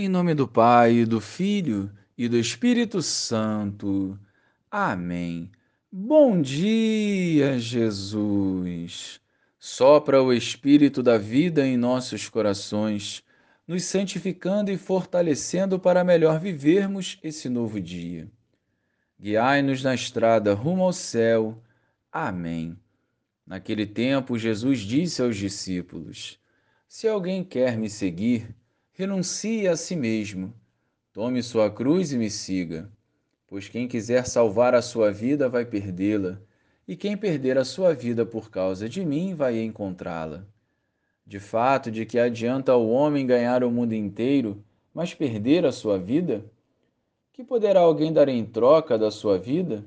Em nome do Pai, do Filho e do Espírito Santo. Amém. Bom dia, Jesus. Sopra o Espírito da vida em nossos corações, nos santificando e fortalecendo para melhor vivermos esse novo dia. Guiai-nos na estrada rumo ao céu. Amém. Naquele tempo, Jesus disse aos discípulos: Se alguém quer me seguir, renuncie a si mesmo, tome sua cruz e me siga. Pois quem quiser salvar a sua vida vai perdê-la, e quem perder a sua vida por causa de mim vai encontrá-la. De fato, de que adianta o homem ganhar o mundo inteiro, mas perder a sua vida? Que poderá alguém dar em troca da sua vida?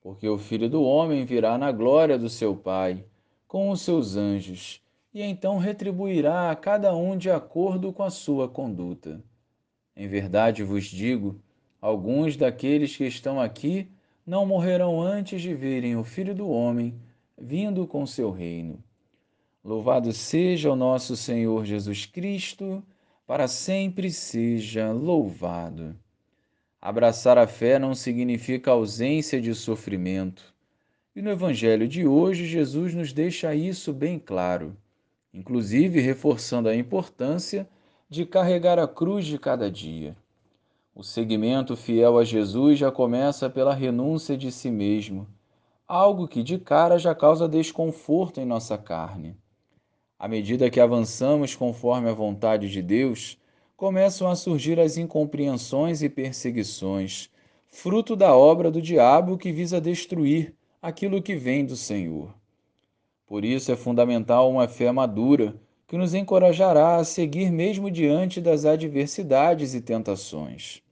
Porque o filho do homem virá na glória do seu Pai, com os seus anjos e então retribuirá a cada um de acordo com a sua conduta. Em verdade vos digo: alguns daqueles que estão aqui não morrerão antes de verem o Filho do Homem vindo com seu reino. Louvado seja o nosso Senhor Jesus Cristo, para sempre seja louvado. Abraçar a fé não significa ausência de sofrimento. E no Evangelho de hoje, Jesus nos deixa isso bem claro inclusive reforçando a importância de carregar a cruz de cada dia. O seguimento fiel a Jesus já começa pela renúncia de si mesmo, algo que de cara já causa desconforto em nossa carne. À medida que avançamos conforme a vontade de Deus, começam a surgir as incompreensões e perseguições, fruto da obra do diabo que visa destruir aquilo que vem do Senhor. Por isso é fundamental uma fé madura, que nos encorajará a seguir mesmo diante das adversidades e tentações.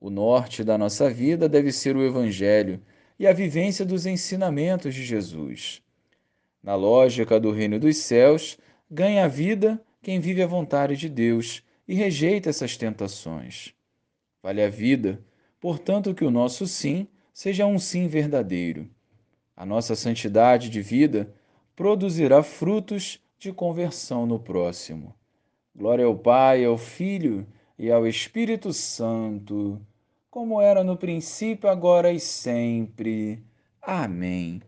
O norte da nossa vida deve ser o Evangelho e a vivência dos ensinamentos de Jesus. Na lógica do reino dos céus, ganha a vida quem vive a vontade de Deus e rejeita essas tentações. Vale a vida, portanto, que o nosso sim seja um sim verdadeiro. A nossa santidade de vida produzirá frutos de conversão no próximo. Glória ao Pai, ao Filho e ao Espírito Santo, como era no princípio, agora e sempre. Amém.